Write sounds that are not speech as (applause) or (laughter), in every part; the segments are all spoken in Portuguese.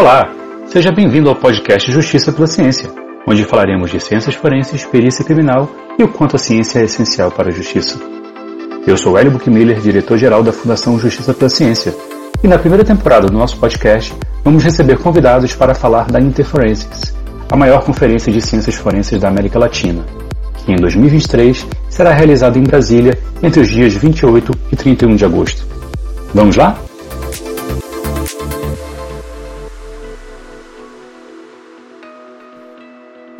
Olá, seja bem-vindo ao podcast Justiça pela Ciência, onde falaremos de ciências forenses, perícia criminal e o quanto a ciência é essencial para a justiça. Eu sou Hélio Buchmiller, diretor-geral da Fundação Justiça pela Ciência, e na primeira temporada do nosso podcast vamos receber convidados para falar da Interforensics, a maior conferência de ciências forenses da América Latina, que em 2023 será realizada em Brasília entre os dias 28 e 31 de agosto. Vamos lá?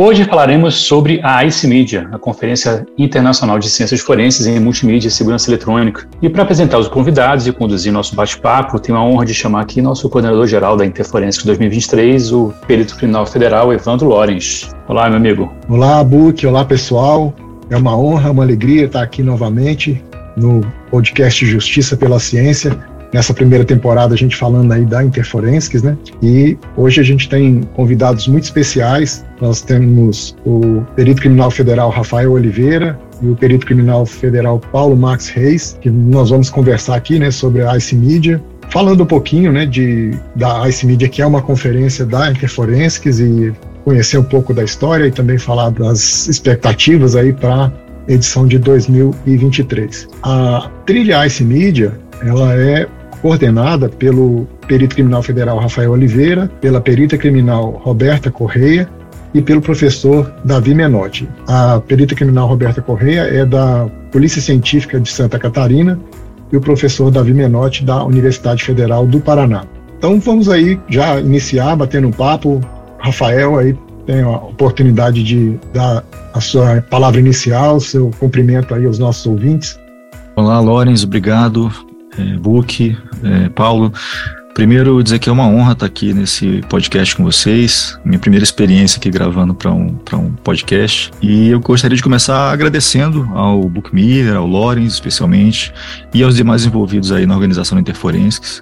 Hoje falaremos sobre a ICE Media, a Conferência Internacional de Ciências Forenses em Multimídia e Segurança Eletrônica. E para apresentar os convidados e conduzir nosso bate-papo, tenho a honra de chamar aqui nosso coordenador-geral da Interforensics 2023, o perito criminal federal Evandro Lorenz. Olá, meu amigo. Olá, Buque. Olá, pessoal. É uma honra, uma alegria estar aqui novamente no podcast Justiça pela Ciência nessa primeira temporada a gente falando aí da Interforensics, né? E hoje a gente tem convidados muito especiais. Nós temos o perito criminal federal Rafael Oliveira e o perito criminal federal Paulo Max Reis, que nós vamos conversar aqui, né, sobre a ICE Media, falando um pouquinho, né, de da ICE Media, que é uma conferência da Interforensics e conhecer um pouco da história e também falar das expectativas aí para edição de 2023. A trilha Ice Media, ela é coordenada pelo perito criminal federal Rafael Oliveira, pela perita criminal Roberta Correia e pelo professor Davi Menotti. A perita criminal Roberta Correia é da Polícia Científica de Santa Catarina e o professor Davi Menotti da Universidade Federal do Paraná. Então vamos aí já iniciar batendo um papo. Rafael aí tem a oportunidade de dar a sua palavra inicial, seu cumprimento aí aos nossos ouvintes. Olá, Lorenz, obrigado é, Book, é, Paulo. Primeiro, dizer que é uma honra estar aqui nesse podcast com vocês, minha primeira experiência aqui gravando para um, um podcast. E eu gostaria de começar agradecendo ao Bookmiller, ao Lorenz especialmente, e aos demais envolvidos aí na organização da Interforensics.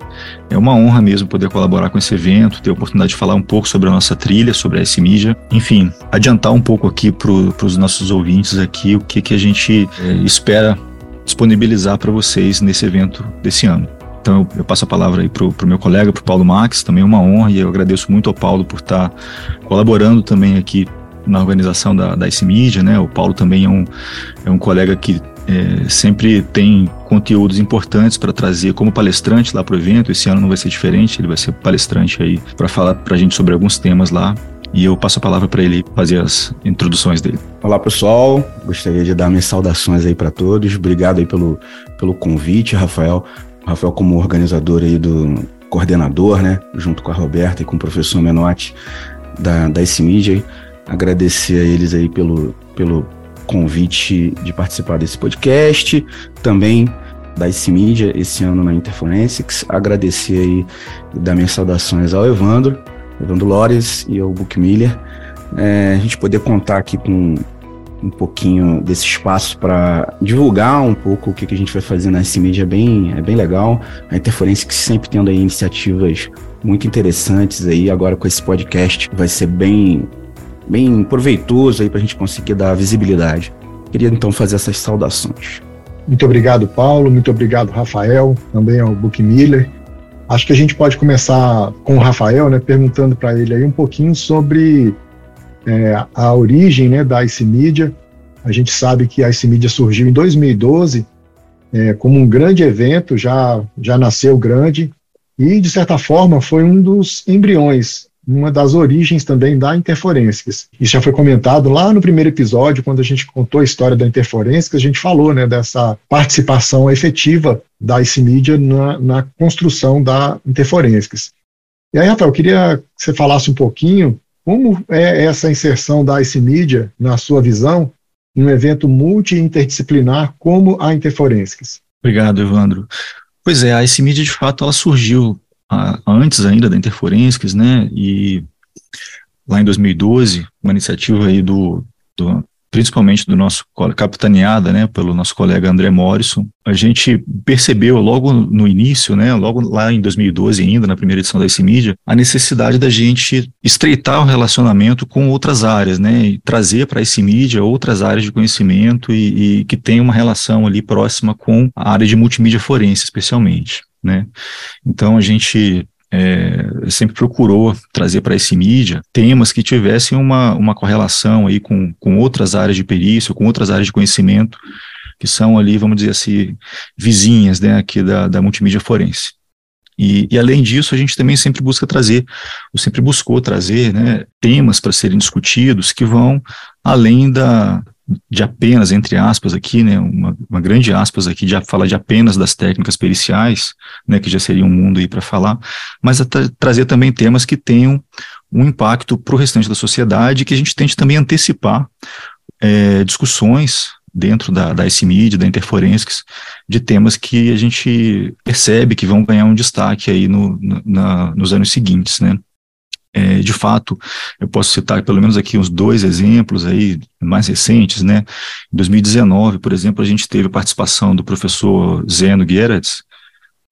É uma honra mesmo poder colaborar com esse evento, ter a oportunidade de falar um pouco sobre a nossa trilha, sobre a S-Mídia. Enfim, adiantar um pouco aqui para os nossos ouvintes aqui o que, que a gente é, espera disponibilizar para vocês nesse evento desse ano. Então eu, passo a palavra aí para o meu colega, para o Paulo Max, também é uma honra e eu agradeço muito ao Paulo por estar tá colaborando também aqui na organização da, da Media, né? O Paulo também é um, é um colega que é, sempre tem conteúdos importantes para trazer como palestrante lá para o evento. Esse ano não vai ser diferente, ele vai ser palestrante aí para falar para a gente sobre alguns temas lá e eu passo a palavra para ele fazer as introduções dele. Olá pessoal, gostaria de dar minhas saudações aí para todos. Obrigado aí pelo, pelo convite, Rafael. Rafael como organizador aí do coordenador, né, junto com a Roberta e com o professor Menotti da da Media. Agradecer a eles aí pelo pelo convite de participar desse podcast. Também da IC esse ano na Interforensics. Agradecer aí e dar minhas saudações ao Evandro Evandro Lores e o Bookmiller, é, a gente poder contar aqui com um pouquinho desse espaço para divulgar um pouco o que, que a gente vai fazer na S-Media é bem, é bem legal. A Interferência que sempre tendo aí iniciativas muito interessantes aí, agora com esse podcast vai ser bem, bem proveitoso aí para a gente conseguir dar visibilidade. Queria então fazer essas saudações. Muito obrigado, Paulo. Muito obrigado, Rafael, também ao Bookmiller. Acho que a gente pode começar com o Rafael, né, perguntando para ele aí um pouquinho sobre é, a origem né, da IC Media. A gente sabe que a IC Media surgiu em 2012 é, como um grande evento, já, já nasceu grande, e de certa forma foi um dos embriões uma das origens também da interforências. Isso já foi comentado lá no primeiro episódio, quando a gente contou a história da interforências, a gente falou né, dessa participação efetiva da IC Media na, na construção da interforências. E aí, Rafael, eu queria que você falasse um pouquinho como é essa inserção da IC Media, na sua visão, em um evento multi-interdisciplinar como a interforências. Obrigado, Evandro. Pois é, a IC Media, de fato, ela surgiu a, antes ainda da Interforensics, né, e lá em 2012, uma iniciativa aí do, do principalmente do nosso capitaneada, né, pelo nosso colega André Morrison, a gente percebeu logo no início, né, logo lá em 2012 ainda, na primeira edição da IC Media, a necessidade da gente estreitar o relacionamento com outras áreas, né, e trazer para a IC Media outras áreas de conhecimento e, e que tem uma relação ali próxima com a área de multimídia forense, especialmente né? Então a gente é, sempre procurou trazer para esse mídia temas que tivessem uma, uma correlação aí com, com outras áreas de perícia, com outras áreas de conhecimento, que são ali, vamos dizer assim, vizinhas né, aqui da, da multimídia forense. E, e, além disso, a gente também sempre busca trazer, ou sempre buscou trazer, né, temas para serem discutidos que vão além da, de apenas, entre aspas aqui, né, uma, uma grande aspas aqui, de falar de apenas das técnicas periciais, né, que já seria um mundo aí para falar, mas tra trazer também temas que tenham um impacto para o restante da sociedade, que a gente tente também antecipar é, discussões dentro da, da ICMID, da Interforensics, de temas que a gente percebe que vão ganhar um destaque aí no, na, nos anos seguintes, né? É, de fato, eu posso citar pelo menos aqui uns dois exemplos aí mais recentes, né? Em 2019, por exemplo, a gente teve a participação do professor Zeno Gerards,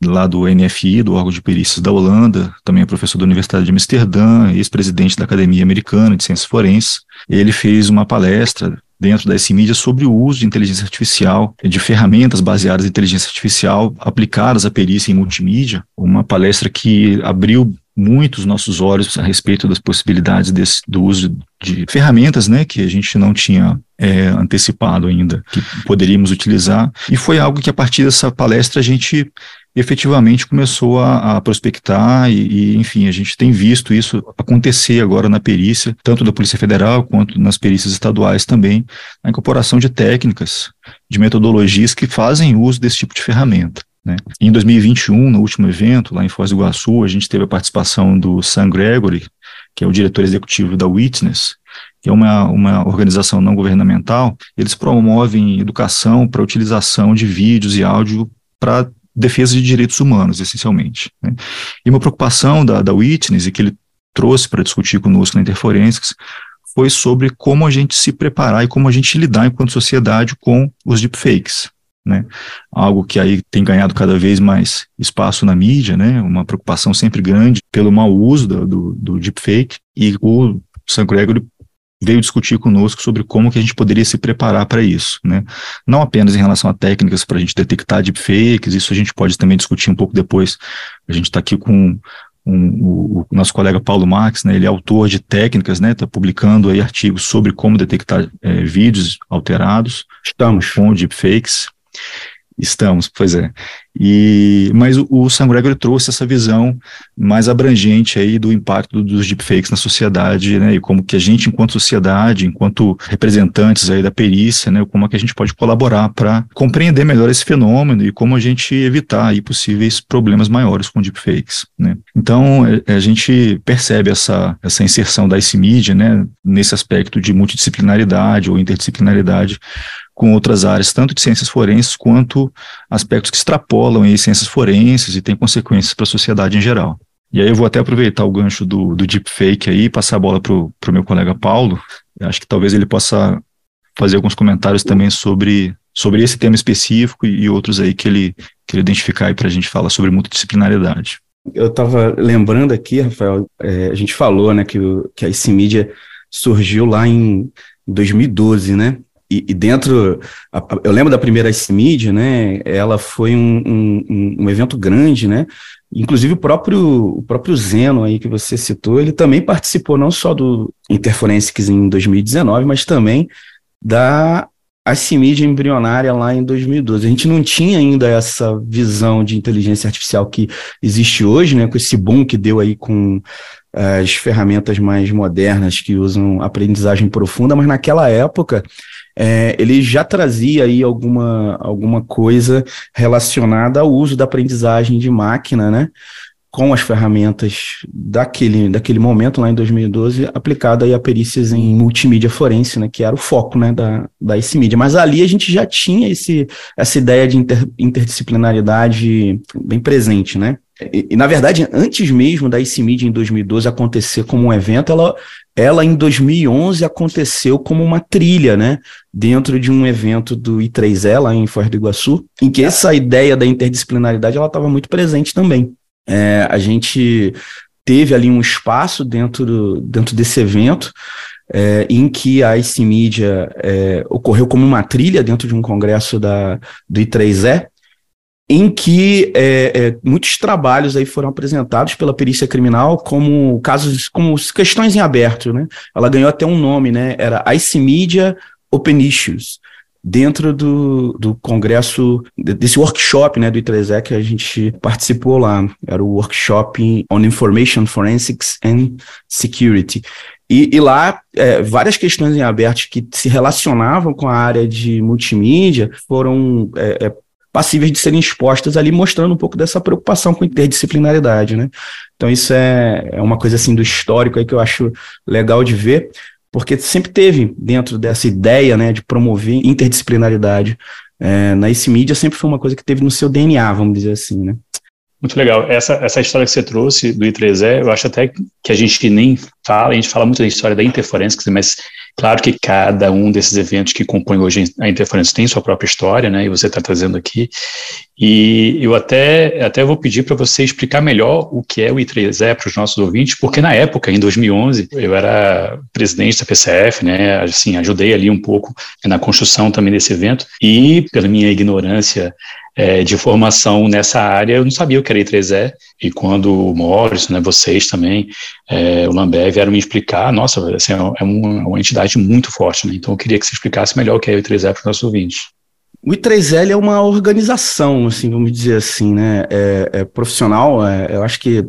lá do NFI, do órgão de perícias da Holanda, também é professor da Universidade de Amsterdã, ex-presidente da Academia Americana de Ciências Forenses. Ele fez uma palestra dentro da mídia sobre o uso de inteligência artificial, de ferramentas baseadas em inteligência artificial aplicadas à perícia em multimídia, uma palestra que abriu muito os nossos olhos a respeito das possibilidades desse, do uso de ferramentas né, que a gente não tinha é, antecipado ainda, que poderíamos utilizar. E foi algo que, a partir dessa palestra, a gente efetivamente começou a, a prospectar e, e, enfim, a gente tem visto isso acontecer agora na perícia, tanto da Polícia Federal quanto nas perícias estaduais também, a incorporação de técnicas, de metodologias que fazem uso desse tipo de ferramenta. Né? Em 2021, no último evento, lá em Foz do Iguaçu, a gente teve a participação do Sam Gregory, que é o diretor executivo da Witness, que é uma, uma organização não governamental. Eles promovem educação para utilização de vídeos e áudio para defesa de direitos humanos, essencialmente. Né? E uma preocupação da, da Witness, e que ele trouxe para discutir conosco na Interforensics, foi sobre como a gente se preparar e como a gente lidar enquanto sociedade com os deepfakes. Né? Algo que aí tem ganhado cada vez mais espaço na mídia, né? Uma preocupação sempre grande pelo mau uso do, do, do deepfake. E o Sam Gregory veio discutir conosco sobre como que a gente poderia se preparar para isso, né? Não apenas em relação a técnicas para a gente detectar deepfakes, isso a gente pode também discutir um pouco depois. A gente está aqui com um, o, o, nosso colega Paulo Marx, né? Ele é autor de técnicas, né? Está publicando aí artigos sobre como detectar é, vídeos alterados. Estamos com deepfakes. Estamos, pois é. E, mas o, o Sam Gregory trouxe essa visão mais abrangente aí do impacto dos deepfakes na sociedade, né, e como que a gente, enquanto sociedade, enquanto representantes aí da perícia, né, como é que a gente pode colaborar para compreender melhor esse fenômeno e como a gente evitar aí possíveis problemas maiores com deepfakes, né. Então, a, é, a gente percebe essa, essa inserção da ICMID, né, nesse aspecto de multidisciplinaridade ou interdisciplinaridade com outras áreas, tanto de ciências forenses quanto aspectos que extrapolam aí ciências forenses e têm consequências para a sociedade em geral. E aí eu vou até aproveitar o gancho do, do deepfake aí e passar a bola para o meu colega Paulo. Eu acho que talvez ele possa fazer alguns comentários também sobre, sobre esse tema específico e, e outros aí que ele, que ele identificar para a gente falar sobre multidisciplinaridade. Eu estava lembrando aqui, Rafael, é, a gente falou né, que, que a IC Media surgiu lá em 2012, né? E, e dentro, a, a, eu lembro da primeira ICMID, né? Ela foi um, um, um, evento grande, né? Inclusive o próprio, o próprio Zeno aí que você citou, ele também participou não só do Interforensics em 2019, mas também da ICMID embrionária lá em 2012. A gente não tinha ainda essa visão de inteligência artificial que existe hoje, né? Com esse boom que deu aí com eh, as ferramentas mais modernas que usam aprendizagem profunda, mas naquela época é, ele já trazia aí alguma, alguma coisa relacionada ao uso da aprendizagem de máquina, né? Com as ferramentas daquele, daquele momento, lá em 2012, aplicada aí a perícias em multimídia forense, né? Que era o foco, né? Da, da mídia. Mas ali a gente já tinha esse, essa ideia de inter, interdisciplinaridade bem presente, né? E, e, na verdade, antes mesmo da ICMID em 2012 acontecer como um evento, ela, ela em 2011 aconteceu como uma trilha, né? Dentro de um evento do I3E, lá em Foz do Iguaçu, em que essa ideia da interdisciplinaridade ela estava muito presente também. É, a gente teve ali um espaço dentro, do, dentro desse evento, é, em que a ICMídia é, ocorreu como uma trilha dentro de um congresso da, do I3E, em que é, é, muitos trabalhos aí foram apresentados pela perícia criminal como casos, como questões em aberto, né? Ela ganhou até um nome, né? Era IC Media Open Issues dentro do, do congresso, desse workshop né, do ITRESE que a gente participou lá. Era o workshop on Information Forensics and Security. E, e lá, é, várias questões em aberto que se relacionavam com a área de multimídia foram é, é, passíveis de serem expostas ali, mostrando um pouco dessa preocupação com interdisciplinaridade, né? Então isso é, é uma coisa assim do histórico aí que eu acho legal de ver, porque sempre teve dentro dessa ideia né, de promover interdisciplinaridade é, na IC Media, sempre foi uma coisa que teve no seu DNA, vamos dizer assim, né? Muito legal. Essa, essa história que você trouxe do I3E, eu acho até que a gente nem fala, a gente fala muito da história da interferência, mas Claro que cada um desses eventos que compõem hoje a Interferência tem sua própria história, né? E você está trazendo aqui. E eu até, até vou pedir para você explicar melhor o que é o I3E para os nossos ouvintes, porque na época, em 2011, eu era presidente da PCF, né? Assim, ajudei ali um pouco na construção também desse evento. E pela minha ignorância é, de formação nessa área, eu não sabia o que era I3E, e quando o Morris, né, vocês também, é, o Lambert vieram me explicar, nossa, assim, é uma, é uma entidade muito forte, né? então eu queria que você explicasse melhor o que é o I3E para os nossos ouvintes. O I3L é uma organização, assim, vamos dizer assim, né, é, é profissional, é, eu acho que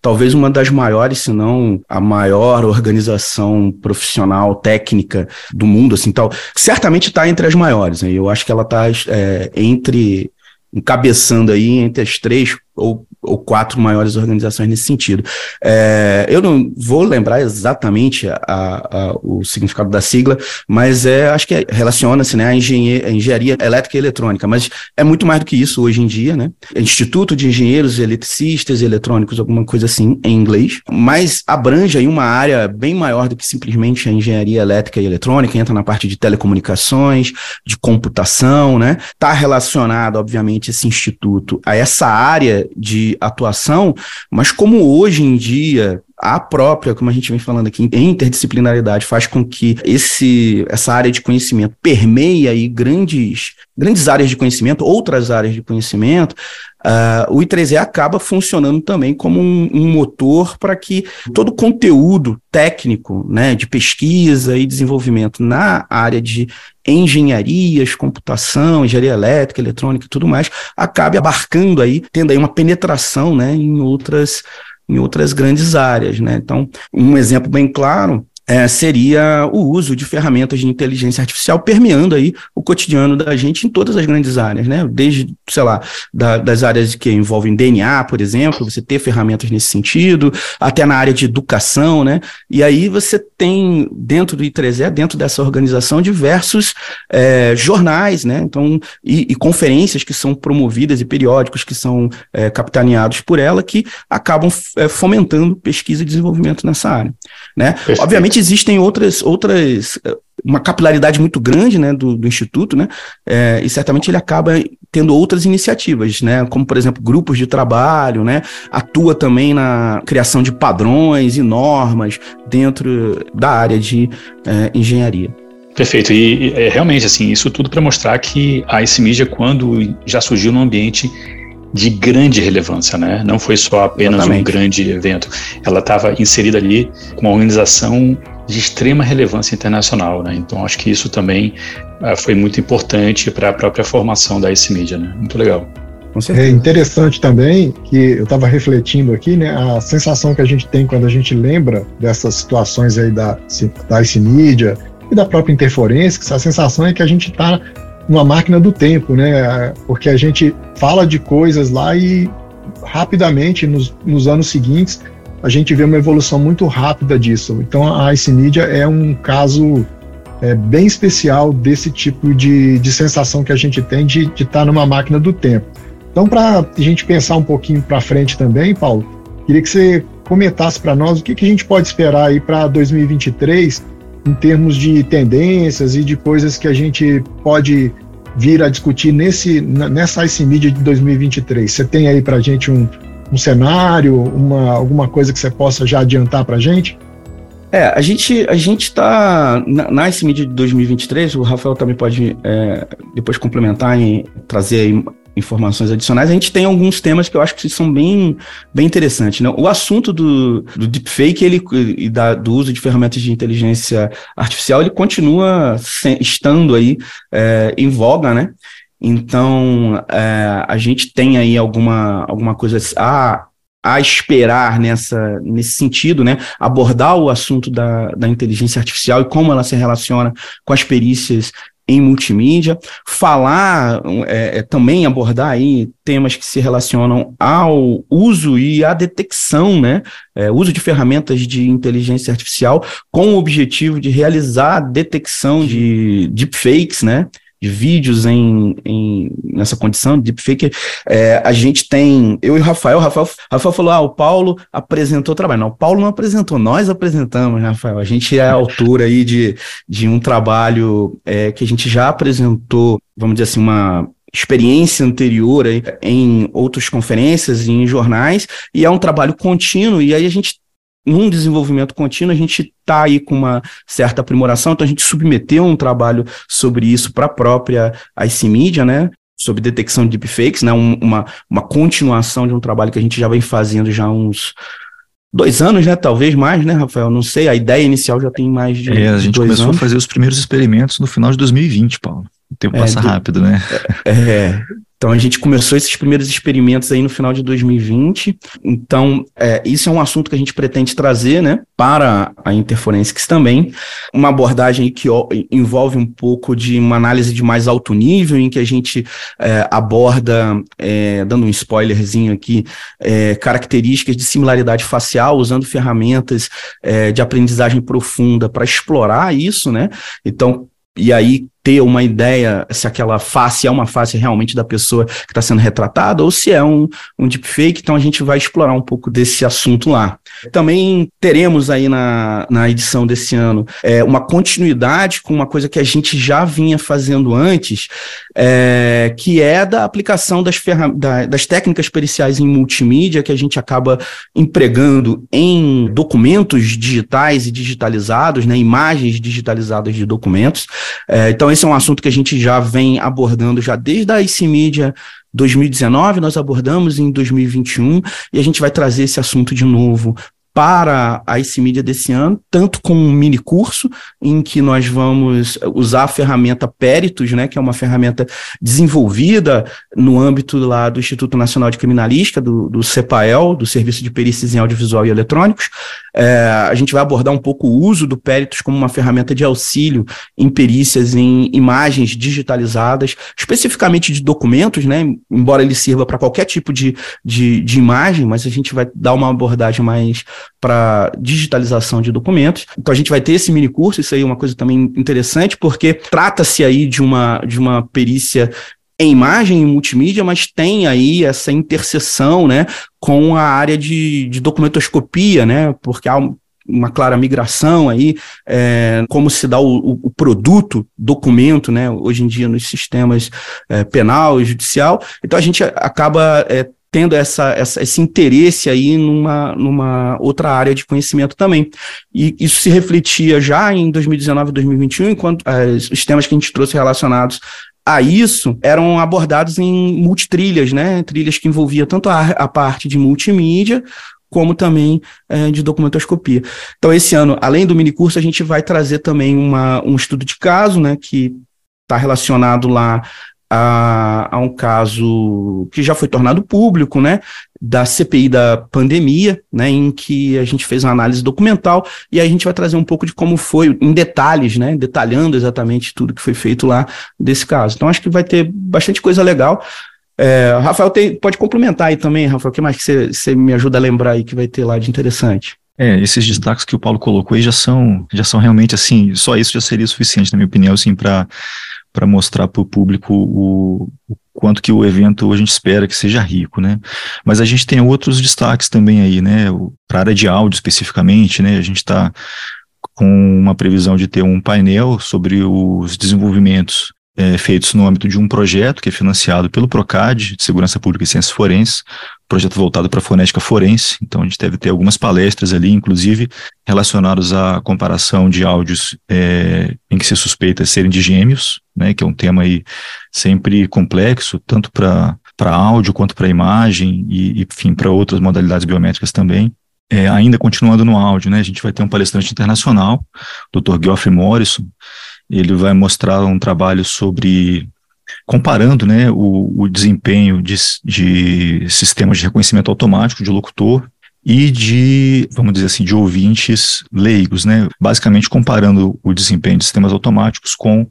talvez uma das maiores, se não a maior organização profissional técnica do mundo, assim, tal. Certamente está entre as maiores. Né? Eu acho que ela está é, entre encabeçando aí entre as três ou ou quatro maiores organizações nesse sentido. É, eu não vou lembrar exatamente a, a, o significado da sigla, mas é, acho que é, relaciona-se né, à engenharia, engenharia elétrica e eletrônica, mas é muito mais do que isso hoje em dia, né? Instituto de Engenheiros Eletricistas e Eletrônicos, alguma coisa assim, em inglês, mas abrange aí uma área bem maior do que simplesmente a engenharia elétrica e eletrônica, entra na parte de telecomunicações, de computação, né? Está relacionado, obviamente, esse instituto a essa área de atuação, mas como hoje em dia a própria, como a gente vem falando aqui, interdisciplinaridade faz com que esse, essa área de conhecimento permeie aí grandes, grandes áreas de conhecimento, outras áreas de conhecimento, Uh, o I3E acaba funcionando também como um, um motor para que todo o conteúdo técnico né, de pesquisa e desenvolvimento na área de engenharias, computação, engenharia elétrica, eletrônica e tudo mais, acabe abarcando aí, tendo aí uma penetração né, em outras em outras grandes áreas, né? Então, um exemplo bem claro é, seria o uso de ferramentas de inteligência artificial permeando aí o cotidiano da gente em todas as grandes áreas, né? Desde, sei lá, da, das áreas que envolvem DNA, por exemplo, você ter ferramentas nesse sentido, até na área de educação, né? E aí você tem dentro do I3E, dentro dessa organização, diversos é, jornais, né? Então, e, e, conferências que são promovidas e periódicos que são é, capitaneados por ela que acabam é, fomentando pesquisa e desenvolvimento nessa área, né? Obviamente Existem outras, outras uma capilaridade muito grande né, do, do Instituto, né, é, e certamente ele acaba tendo outras iniciativas, né, como, por exemplo, grupos de trabalho, né, atua também na criação de padrões e normas dentro da área de é, engenharia. Perfeito, e, é, realmente, assim, isso tudo para mostrar que a IC Media, quando já surgiu no ambiente de grande relevância, né? Não foi só apenas Exatamente. um grande evento. Ela estava inserida ali com uma organização de extrema relevância internacional, né? Então acho que isso também uh, foi muito importante para a própria formação da IC Media, né? Muito legal. É interessante também que eu estava refletindo aqui, né? A sensação que a gente tem quando a gente lembra dessas situações aí da, da IC Media e da própria Interforensics, a sensação é que a gente está uma máquina do tempo, né? Porque a gente fala de coisas lá e rapidamente, nos, nos anos seguintes, a gente vê uma evolução muito rápida disso. Então a Ice Media é um caso é, bem especial desse tipo de, de sensação que a gente tem de estar tá numa máquina do tempo. Então, para a gente pensar um pouquinho para frente também, Paulo, queria que você comentasse para nós o que, que a gente pode esperar aí para 2023 em termos de tendências e de coisas que a gente pode vir a discutir nesse, nessa IC Media de 2023? Você tem aí para a gente um, um cenário, uma, alguma coisa que você possa já adiantar para a gente? É, a gente a gente está na, na IC Media de 2023, o Rafael também pode é, depois complementar e trazer informações adicionais, a gente tem alguns temas que eu acho que são bem, bem interessantes. Né? O assunto do, do deepfake ele, e da, do uso de ferramentas de inteligência artificial, ele continua se, estando aí é, em voga, né? Então, é, a gente tem aí alguma, alguma coisa a, a esperar nessa, nesse sentido, né? Abordar o assunto da, da inteligência artificial e como ela se relaciona com as perícias em multimídia, falar é, é, também abordar aí temas que se relacionam ao uso e à detecção, né, é, uso de ferramentas de inteligência artificial com o objetivo de realizar a detecção de deepfakes, né, de vídeos em, em nessa condição de deepfake, é, a gente tem, eu e o Rafael, Rafael, Rafael falou, ah, o Paulo apresentou trabalho. Não, o Paulo não apresentou, nós apresentamos, né, Rafael. A gente é a aí de, de um trabalho é, que a gente já apresentou, vamos dizer assim, uma experiência anterior aí, em outras conferências e em jornais, e é um trabalho contínuo, e aí a gente num desenvolvimento contínuo, a gente está aí com uma certa aprimoração, então a gente submeteu um trabalho sobre isso para a própria IC Media, né? Sobre detecção de deepfakes, né? Um, uma, uma continuação de um trabalho que a gente já vem fazendo já há uns dois anos, né? Talvez mais, né, Rafael? Não sei, a ideia inicial já tem mais de. É, a gente começou anos. a fazer os primeiros experimentos no final de 2020, Paulo. O tempo é, passa do, rápido, né? É, é, então a gente começou esses primeiros experimentos aí no final de 2020. Então, é, isso é um assunto que a gente pretende trazer né, para a Interforensics também. Uma abordagem que envolve um pouco de uma análise de mais alto nível, em que a gente é, aborda, é, dando um spoilerzinho aqui, é, características de similaridade facial, usando ferramentas é, de aprendizagem profunda para explorar isso, né? Então, e aí ter uma ideia se aquela face é uma face realmente da pessoa que está sendo retratada ou se é um, um deepfake. Então a gente vai explorar um pouco desse assunto lá. Também teremos aí na, na edição desse ano é, uma continuidade com uma coisa que a gente já vinha fazendo antes, é, que é da aplicação das, da, das técnicas periciais em multimídia que a gente acaba empregando em documentos digitais e digitalizados, né, imagens digitalizadas de documentos. É, então, esse é um assunto que a gente já vem abordando já desde a IC Media 2019, nós abordamos em 2021 e a gente vai trazer esse assunto de novo para a IC Media desse ano, tanto com um mini curso em que nós vamos usar a ferramenta Peritos, né, que é uma ferramenta desenvolvida no âmbito lá do Instituto Nacional de Criminalística, do, do CEPAEL, do Serviço de Perícias em Audiovisual e Eletrônicos. É, a gente vai abordar um pouco o uso do Peritos como uma ferramenta de auxílio em perícias em imagens digitalizadas, especificamente de documentos, né, embora ele sirva para qualquer tipo de, de, de imagem, mas a gente vai dar uma abordagem mais para digitalização de documentos. Então a gente vai ter esse mini curso, isso aí é uma coisa também interessante, porque trata-se aí de uma, de uma perícia em imagem e multimídia, mas tem aí essa interseção, né, com a área de, de documentoscopia, né, porque há uma clara migração aí, é, como se dá o, o, produto, documento, né, hoje em dia nos sistemas é, penal e judicial. Então a gente acaba é, tendo essa, essa, esse interesse aí numa, numa outra área de conhecimento também. E isso se refletia já em 2019 e 2021, enquanto as, os temas que a gente trouxe relacionados a isso eram abordados em multitrilhas, né? Trilhas que envolvia tanto a, a parte de multimídia como também é, de documentoscopia. Então, esse ano, além do minicurso, a gente vai trazer também uma, um estudo de caso, né, que está relacionado lá a, a, um caso que já foi tornado público, né, da CPI da pandemia, né, em que a gente fez uma análise documental e a gente vai trazer um pouco de como foi, em detalhes, né, detalhando exatamente tudo que foi feito lá desse caso. Então acho que vai ter bastante coisa legal. É, Rafael tem, pode complementar aí também, Rafael, o que mais que você me ajuda a lembrar aí que vai ter lá de interessante? É, esses destaques que o Paulo colocou aí já são, já são realmente assim, só isso já seria suficiente, na minha opinião, assim, para para mostrar para o público o, quanto que o evento a gente espera que seja rico, né? Mas a gente tem outros destaques também aí, né? Para a área de áudio especificamente, né? A gente está com uma previsão de ter um painel sobre os desenvolvimentos é, feitos no âmbito de um projeto que é financiado pelo PROCAD, de Segurança Pública e Ciências Forenses, projeto voltado para a fonética forense, então a gente deve ter algumas palestras ali, inclusive relacionadas à comparação de áudios é, em que se suspeita serem de gêmeos, né, que é um tema aí sempre complexo, tanto para áudio quanto para imagem e, enfim, para outras modalidades biométricas também. É, ainda continuando no áudio, né, a gente vai ter um palestrante internacional, Dr. Geoffrey Morrison, ele vai mostrar um trabalho sobre comparando né, o, o desempenho de, de sistemas de reconhecimento automático de locutor e de, vamos dizer assim, de ouvintes leigos, né? Basicamente comparando o desempenho de sistemas automáticos com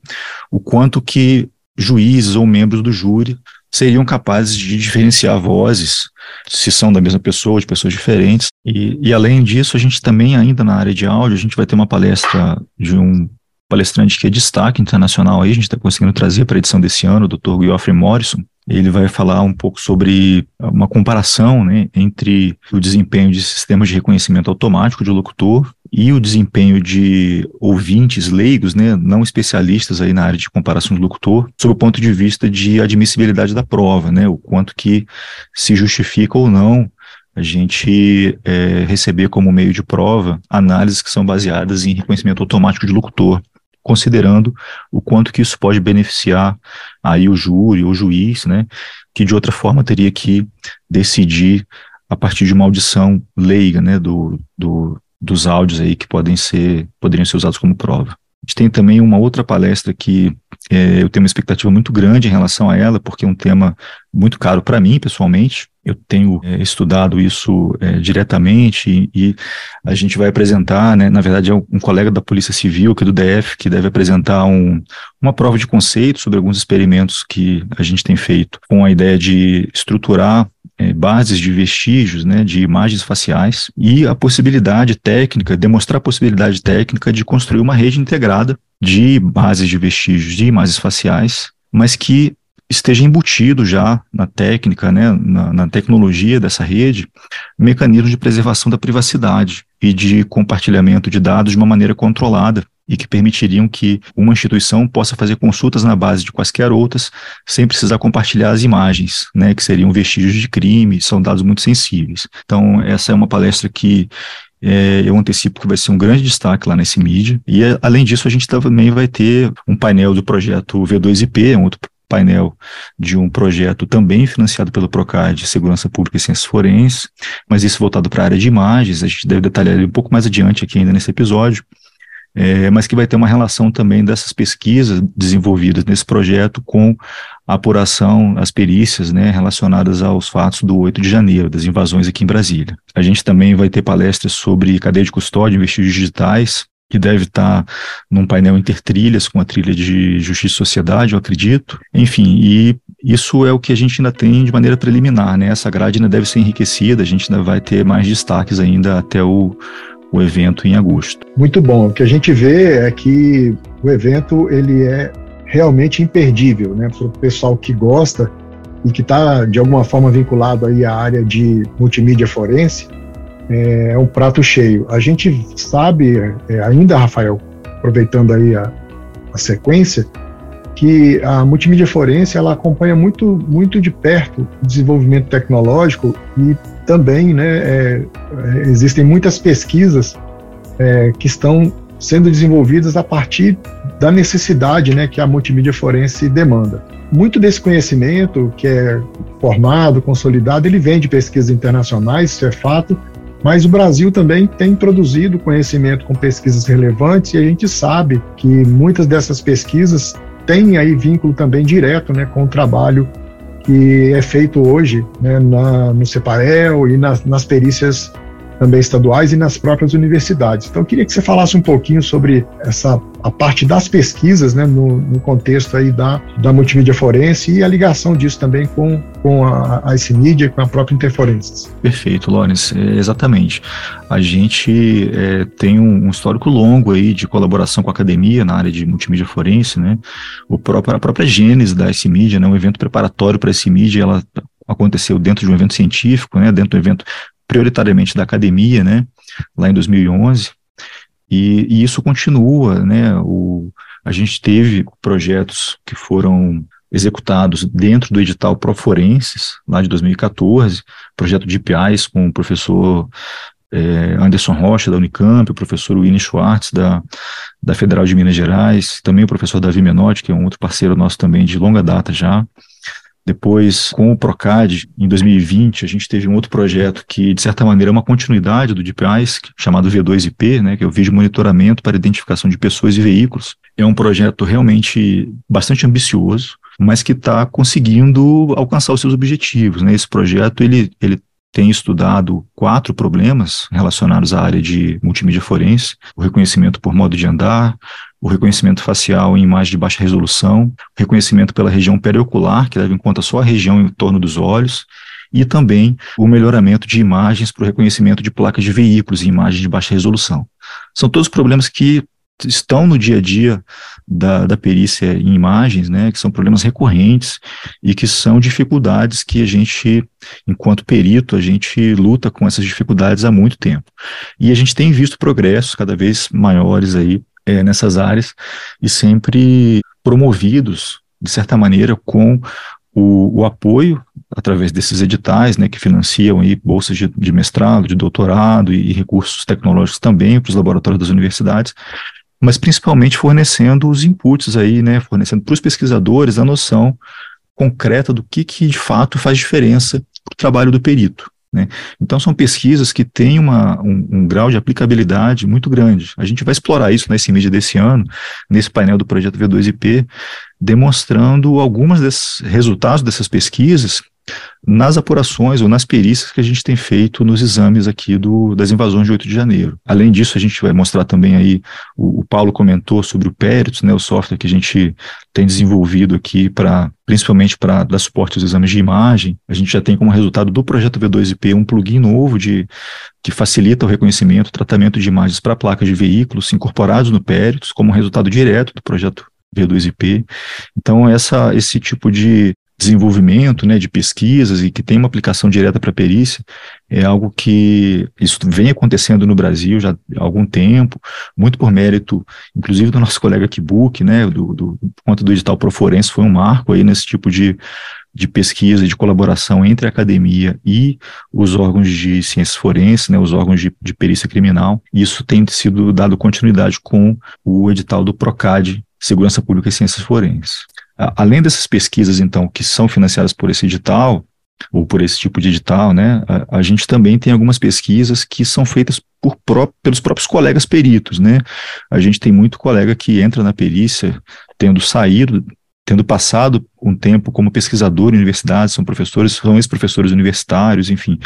o quanto que juízes ou membros do júri seriam capazes de diferenciar vozes, se são da mesma pessoa, de pessoas diferentes. E, e além disso, a gente também, ainda na área de áudio, a gente vai ter uma palestra de um palestrante que é destaque internacional aí, a gente está conseguindo trazer para a edição desse ano, o Dr. Geoffrey Morrison. Ele vai falar um pouco sobre uma comparação né, entre o desempenho de sistemas de reconhecimento automático de locutor e o desempenho de ouvintes leigos, né, não especialistas aí na área de comparação de locutor, sob o ponto de vista de admissibilidade da prova, né, o quanto que se justifica ou não a gente é, receber como meio de prova análises que são baseadas em reconhecimento automático de locutor considerando o quanto que isso pode beneficiar aí o júri, o juiz, né, que de outra forma teria que decidir a partir de uma audição leiga, né, do, do, dos áudios aí que podem ser, poderiam ser usados como prova. A gente tem também uma outra palestra que é, eu tenho uma expectativa muito grande em relação a ela, porque é um tema muito caro para mim, pessoalmente. Eu tenho é, estudado isso é, diretamente e, e, a gente vai apresentar, né, na verdade, é um, colega da Polícia Civil, que é do DF, que deve apresentar um, uma prova de conceito sobre alguns experimentos que a gente tem feito, com a ideia de estruturar é, bases de vestígios, né, de imagens faciais e a possibilidade técnica, demonstrar a possibilidade técnica de construir uma rede integrada de bases de vestígios de imagens faciais, mas que esteja embutido já na técnica, né, na, na tecnologia dessa rede, mecanismos de preservação da privacidade e de compartilhamento de dados de uma maneira controlada e que permitiriam que uma instituição possa fazer consultas na base de quaisquer outras sem precisar compartilhar as imagens, né, que seriam vestígios de crime, são dados muito sensíveis. Então, essa é uma palestra que é, eu antecipo que vai ser um grande destaque lá nesse mídia. E, além disso, a gente também vai ter um painel do projeto V2IP, um outro painel de um projeto também financiado pelo Procad, Segurança Pública e Ciências Forenses, mas isso voltado para a área de imagens, a gente deve detalhar ele um pouco mais adiante aqui ainda nesse episódio, é, mas que vai ter uma relação também dessas pesquisas desenvolvidas nesse projeto com a apuração, as perícias né, relacionadas aos fatos do 8 de janeiro, das invasões aqui em Brasília. A gente também vai ter palestras sobre cadeia de custódia, vestígios digitais, que deve estar num painel intertrilhas com a trilha de Justiça e Sociedade, eu acredito. Enfim, e isso é o que a gente ainda tem de maneira preliminar, né? Essa grade ainda deve ser enriquecida, a gente ainda vai ter mais destaques ainda até o, o evento em agosto. Muito bom. O que a gente vê é que o evento ele é realmente imperdível, né? Para o pessoal que gosta e que está de alguma forma vinculado aí à área de multimídia forense, é, é um prato cheio. A gente sabe é, ainda, Rafael, aproveitando aí a, a sequência, que a multimídia forense ela acompanha muito, muito de perto o desenvolvimento tecnológico e também né, é, é existem muitas pesquisas é, que estão sendo desenvolvidas a partir da necessidade né, que a multimídia forense demanda. Muito desse conhecimento que é formado, consolidado, ele vem de pesquisas internacionais, isso é fato, mas o Brasil também tem produzido conhecimento com pesquisas relevantes e a gente sabe que muitas dessas pesquisas têm aí vínculo também direto né, com o trabalho que é feito hoje né, na, no Ceparel e nas, nas perícias também estaduais e nas próprias universidades. Então, eu queria que você falasse um pouquinho sobre essa a parte das pesquisas, né, no, no contexto aí da, da multimídia forense e a ligação disso também com, com a, a ICMídia, com a própria Interforenses. Perfeito, Lawrence, é, exatamente. A gente é, tem um, um, histórico longo aí de colaboração com a academia na área de multimídia forense, né, o próprio, a própria gênese da ICMídia, né, um evento preparatório para a ICMídia, ela aconteceu dentro de um evento científico, né, dentro do evento prioritariamente da academia, né, lá em 2011, e, e isso continua, né, o, a gente teve projetos que foram executados dentro do edital Proforenses, lá de 2014, projeto de IPAs com o professor é, Anderson Rocha, da Unicamp, o professor Winnie Schwartz, da, da Federal de Minas Gerais, também o professor Davi Menotti, que é um outro parceiro nosso também de longa data já, Depois, com o Procad, em 2020, a gente teve um outro projeto que, de certa maneira, é uma continuidade do DPIs, chamado V2IP, né, que é o Vídeo Monitoramento para Identificação de Pessoas e Veículos. É um projeto realmente bastante ambicioso, mas que está conseguindo alcançar os seus objetivos. Né? Esse projeto ele, ele tem estudado quatro problemas relacionados à área de multimídia forense: o reconhecimento por modo de andar, o reconhecimento facial em imagem de baixa resolução, reconhecimento pela região periocular, que leva em conta só a região em torno dos olhos, e também o melhoramento de imagens para o reconhecimento de placas de veículos em imagem de baixa resolução. São todos problemas que estão no dia a dia da, da perícia em imagens, né, que são problemas recorrentes e que são dificuldades que a gente, enquanto perito, a gente luta com essas dificuldades há muito tempo. E a gente tem visto progressos cada vez maiores aí é, nessas áreas e sempre promovidos, de certa maneira, com o, o, apoio através desses editais, né, que financiam aí bolsas de, de mestrado, de doutorado e, e recursos tecnológicos também para os laboratórios das universidades, mas principalmente fornecendo os inputs aí, né, fornecendo para os pesquisadores a noção concreta do que, que de fato faz diferença para o trabalho do perito. Né? Então, são pesquisas que têm uma, um, um, grau de aplicabilidade muito grande. A gente vai explorar isso nesse mídia desse ano, nesse painel do projeto V2IP, demonstrando alguns desses resultados dessas pesquisas nas apurações ou nas perícias que a gente tem feito nos exames aqui do, das invasões de 8 de janeiro. Além disso, a gente vai mostrar também aí, o, o Paulo comentou sobre o Peritos, né, o software que a gente tem desenvolvido aqui para principalmente para dar suporte aos exames de imagem. A gente já tem como resultado do projeto V2IP um plugin novo de que facilita o reconhecimento, tratamento de imagens para placas de veículos incorporados no Peritos, como resultado direto do projeto V2IP. Então, essa, esse tipo de desenvolvimento né, de pesquisas e que tem uma aplicação direta para a perícia, é algo que isso vem acontecendo no Brasil já há algum tempo, muito por mérito, inclusive do nosso colega Kibuki, né, do, do, conta do edital Proforense, foi um marco aí nesse tipo de, de pesquisa, de colaboração entre a academia e os órgãos de ciências forenses, né, os órgãos de, de perícia criminal. Isso tem sido dado continuidade com o edital do PROCAD, Segurança Pública e Ciências Forenses. Além dessas pesquisas, então, que são financiadas por esse edital, ou por esse tipo de edital, né, a, a gente também tem algumas pesquisas que são feitas por pró pelos próprios colegas peritos, né. A gente tem muito colega que entra na perícia tendo saído, tendo passado um tempo como pesquisador em universidades, são professores, são ex-professores universitários, enfim,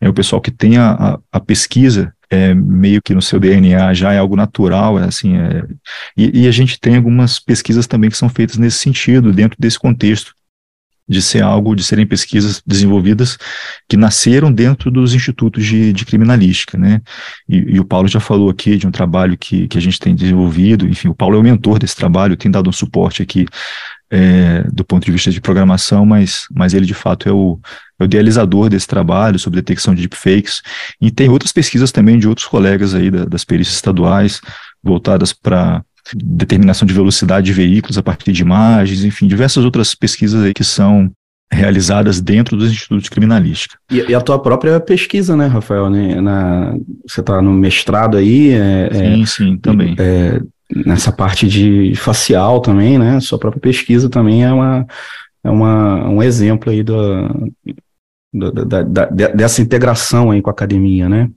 é o pessoal que tem a, a, a pesquisa é, meio que no seu DNA já é algo natural, é assim, é, e, e, a gente tem algumas pesquisas também que são feitas nesse sentido, dentro desse contexto, de ser algo, de serem pesquisas desenvolvidas que nasceram dentro dos institutos de, de criminalística, né, e, e, o Paulo já falou aqui de um trabalho que, que a gente tem desenvolvido, enfim, o Paulo é o mentor desse trabalho, tem dado um suporte aqui é, do ponto de vista de programação, mas, mas ele de fato é o, é o idealizador desse trabalho sobre detecção de deepfakes. E tem outras pesquisas também de outros colegas aí da, das perícias estaduais, voltadas para determinação de velocidade de veículos a partir de imagens, enfim, diversas outras pesquisas aí que são realizadas dentro dos institutos de criminalística. E, e, a tua própria pesquisa, né, Rafael? Né? Na, você está no mestrado aí. É, sim, é, sim, também. É, nessa parte de facial também, né? Sua própria pesquisa também é, uma, é uma, um exemplo aí da, da, da, dessa integração aí com a academia, né?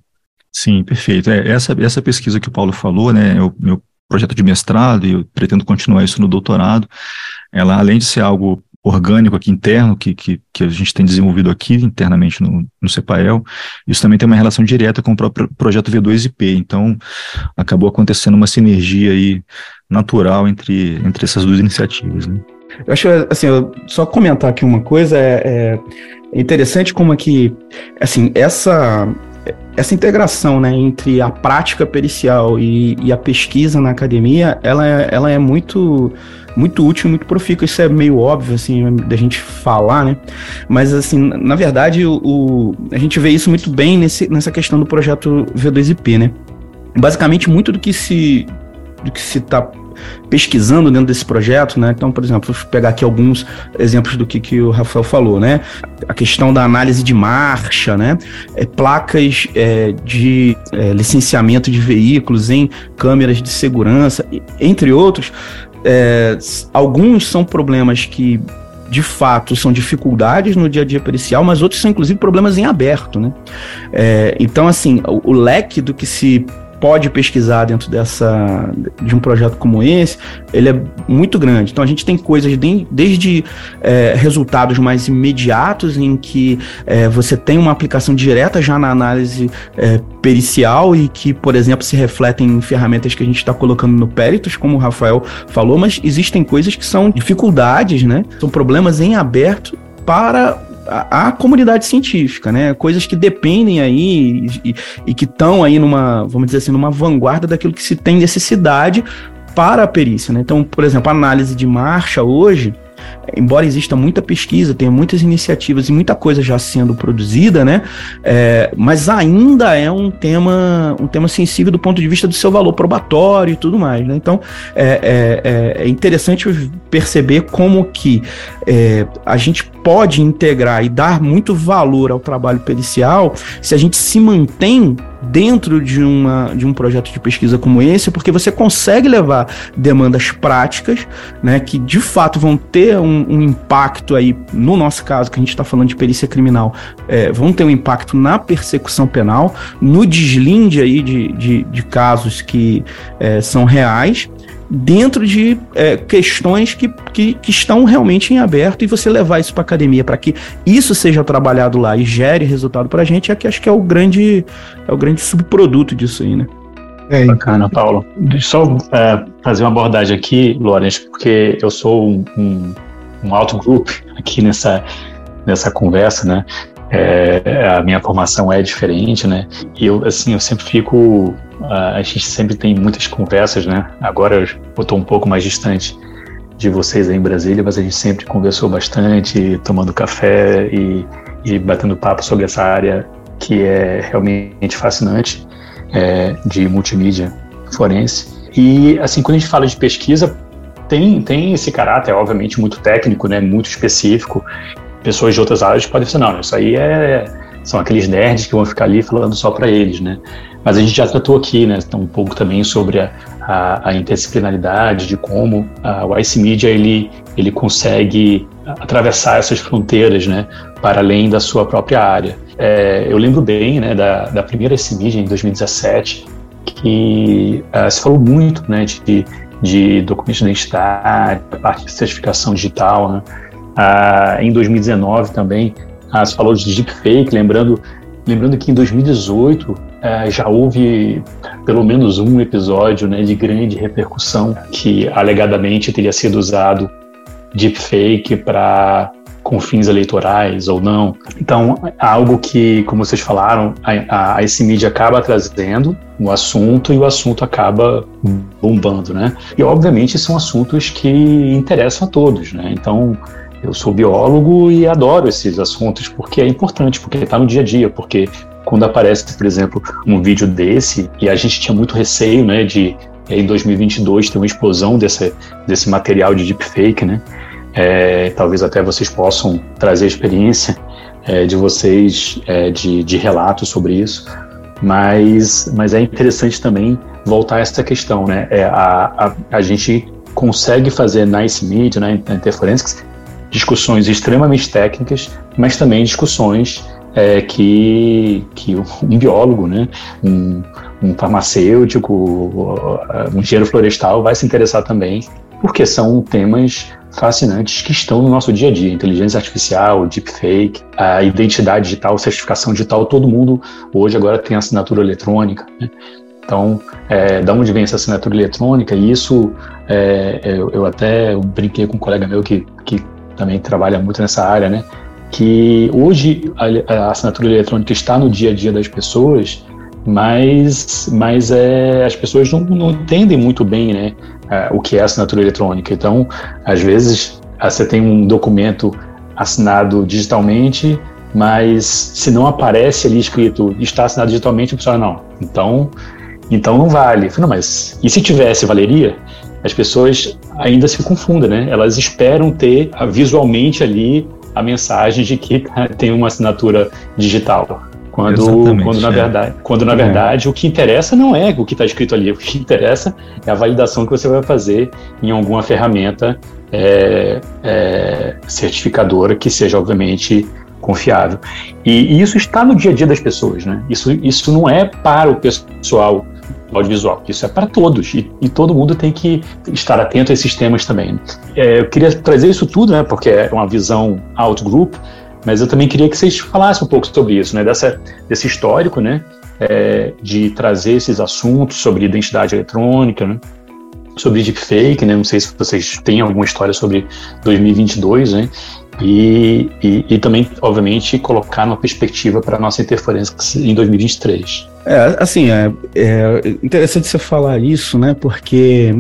Sim, perfeito. É, essa, essa pesquisa que o Paulo falou, né? É o meu projeto de mestrado e eu pretendo continuar isso no doutorado. Ela, além de ser algo orgânico aqui interno que, que, que a gente tem desenvolvido aqui internamente no, no CEPAEL, isso também tem uma relação direta com o próprio projeto V2IP, então acabou acontecendo uma sinergia aí natural entre, entre essas duas iniciativas, né? Eu acho, assim, eu só comentar aqui uma coisa, é, é interessante como aqui, assim, essa, essa integração, né, entre a prática pericial e, e a pesquisa na academia, ela é, ela é muito muito útil, muito profícuo. Isso é meio óbvio, assim, da gente falar, né? Mas, assim, na verdade, o, o, a gente vê isso muito bem nesse, nessa questão do projeto V2IP, né? Basicamente, muito do que se do que se está pesquisando dentro desse projeto, né? Então, por exemplo, vou pegar aqui alguns exemplos do que, que o Rafael falou, né? A questão da análise de marcha, né? É, placas é, de é, licenciamento de veículos em câmeras de segurança, entre outros. É, alguns são problemas que de fato são dificuldades no dia a dia pericial, mas outros são inclusive problemas em aberto, né? É, então, assim, o, o leque do que se pode pesquisar dentro dessa de um projeto como esse, ele é muito grande. Então a gente tem coisas de, desde é, resultados mais imediatos em que é, você tem uma aplicação direta já na análise é, pericial e que, por exemplo, se refletem em ferramentas que a gente está colocando no Peritos, como o Rafael falou, mas existem coisas que são dificuldades, né? São problemas em aberto para a, a, comunidade científica, né? Coisas que dependem aí e, e que estão aí numa, vamos dizer assim, numa vanguarda daquilo que se tem necessidade para a perícia, né? Então, por exemplo, a análise de marcha hoje, embora exista muita pesquisa, tenha muitas iniciativas e muita coisa já sendo produzida, né? É, mas ainda é um tema, um tema sensível do ponto de vista do seu valor probatório e tudo mais, né? Então é, é, é interessante perceber como que é, a gente pode integrar e dar muito valor ao trabalho pericial se a gente se mantém dentro de, uma, de um projeto de pesquisa como esse, porque você consegue levar demandas práticas, né, que de fato vão ter um, um impacto aí, no nosso caso, que a gente está falando de perícia criminal, é, vão ter um impacto na persecução penal, no deslinde aí de, de, de casos que é, são reais, dentro de é, questões que, que, que, estão realmente em aberto e você levar isso para academia para que isso seja trabalhado lá e gere resultado para a gente é que acho que é o grande é o grande subproduto disso aí, né? É, Bacana, Paulo. Deixa eu só é, fazer uma abordagem aqui, Lourenço, porque eu sou um, um, um alto grupo aqui nessa, nessa conversa, né? É, a minha formação é diferente, né? E eu, assim, eu sempre fico. a gente sempre tem muitas conversas, né? Agora eu estou um pouco mais distante de vocês aí em Brasília, mas a gente sempre conversou bastante, tomando café e, e batendo papo sobre essa área que é realmente fascinante é, de multimídia forense. E, assim, quando a gente fala de pesquisa, tem, tem esse caráter, obviamente, muito técnico, né? Muito específico pessoas de outras áreas podem dizer, não, isso aí é, são aqueles nerds que vão ficar ali falando só para eles, né? Mas a gente já tratou aqui, né, um pouco também sobre a, a, a interdisciplinaridade, de como a, o IC Media ele, ele consegue atravessar essas fronteiras, né, para além da sua própria área. É, eu lembro bem, né, da, da primeira IC Media em 2017, que uh, se falou muito, né, de documentos de identidade, a parte de certificação digital, né, ah, em 2019 também, ah, se falou de deepfake, lembrando, lembrando que em 2018 ah, já houve pelo menos um episódio né, de grande repercussão que alegadamente teria sido usado deepfake para com fins eleitorais ou não. Então, algo que, como vocês falaram, a, a, esse mídia acaba trazendo o assunto e o assunto acaba bombando, né? E, obviamente, são assuntos que interessam a todos, né? Então, eu sou biólogo e adoro esses assuntos porque é importante, porque está no dia a dia, porque quando aparece, por exemplo, um vídeo desse, e a gente tinha muito receio, né, de em 2022 ter uma explosão desse, desse material de deepfake, né? É, talvez até vocês possam trazer a experiência é, de vocês é, de, de relatos sobre isso, mas, mas é interessante também voltar a essa questão, né? É, a, a, a gente consegue fazer na ICE Media, né, na Interforensics, discussões extremamente técnicas, mas também discussões é, que, que um biólogo, né, um, um farmacêutico, um engenheiro florestal vai se interessar também, porque são temas fascinantes que estão no nosso dia a dia. Inteligência artificial, deepfake, a identidade digital, certificação digital, todo mundo hoje agora tem assinatura eletrônica. Né? Então, é, da onde vem essa assinatura eletrônica? E isso, é, eu, eu, até brinquei com um colega meu que, que também trabalha muito nessa área, né? Que hoje a, a assinatura eletrônica está no dia a dia das pessoas, mas, mas é, as pessoas não, não entendem muito bem, né? É, o que é assinatura eletrônica. Então, às vezes, ah, você tem um documento assinado digitalmente, mas se não aparece ali escrito está assinado digitalmente, a pessoa não. Então, então não vale. Falei, não, mas e se tivesse, valeria? as pessoas ainda se confundem, né? Elas esperam ter visualmente ali a mensagem de que (laughs) tem uma assinatura digital. Quando, quando na, é. verdade, quando, na é. verdade, o que interessa não é o que está escrito ali, o que interessa é a validação que você vai fazer em alguma ferramenta é, é, certificadora que seja, obviamente, confiável. E, e, isso está no dia a dia das pessoas, né? Isso, isso não é para o pessoal audiovisual, isso é para todos e, e todo mundo tem que estar atento a esses temas também. É, eu queria trazer isso tudo, né? Porque é uma visão out-group, mas eu também queria que vocês falassem um pouco sobre isso, né? Dessa, desse histórico, né? É, de trazer esses assuntos sobre identidade eletrônica, né? sobre deepfake, né? Não sei se vocês têm alguma história sobre 2022, né? E, e, e também, obviamente, colocar uma perspectiva para a nossa interferência em 2023. É, assim, é, é interessante você falar isso, né? Porque